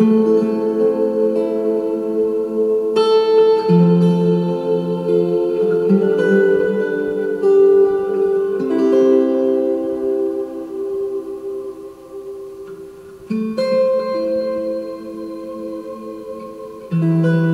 thank mm -hmm. you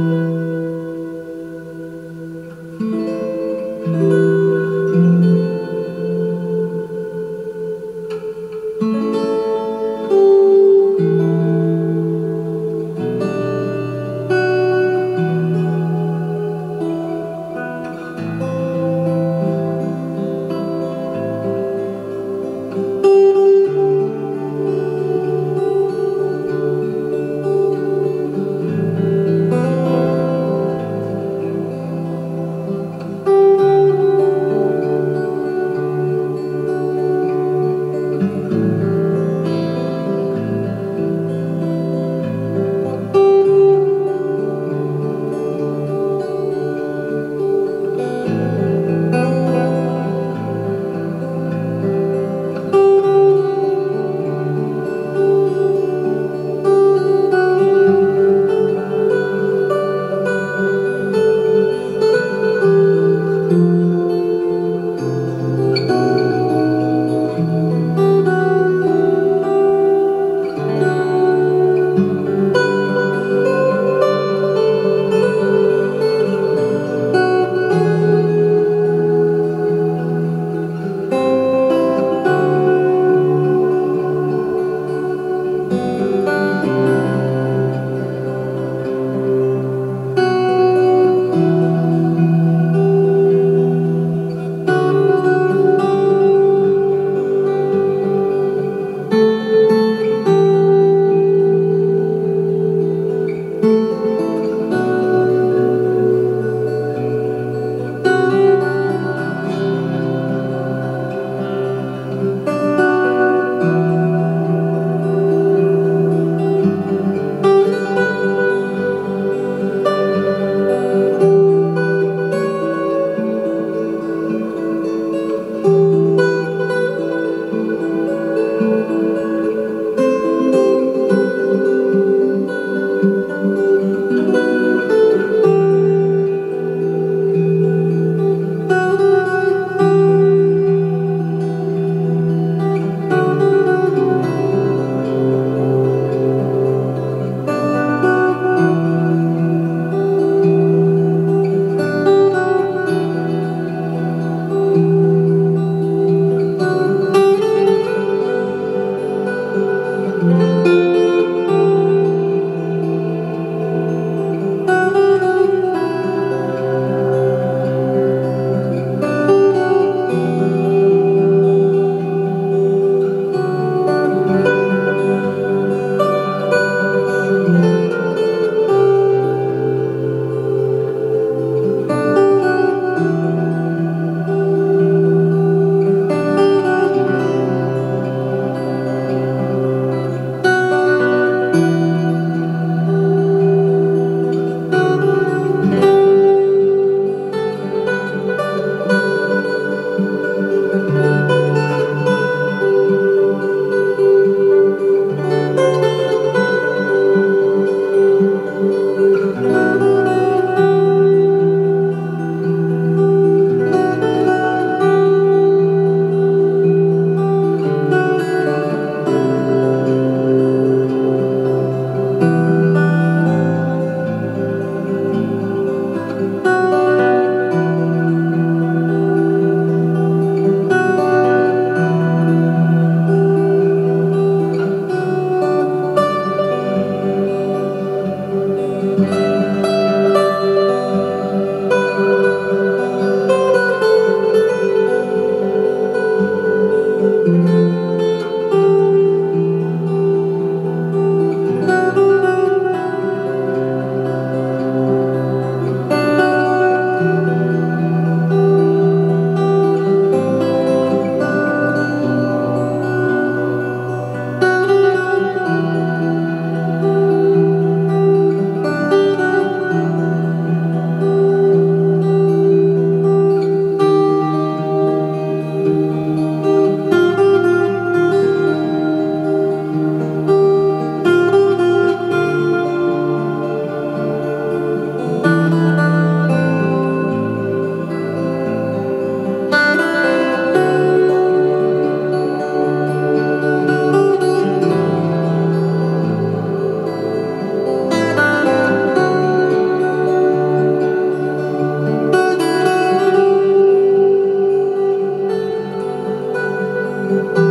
you.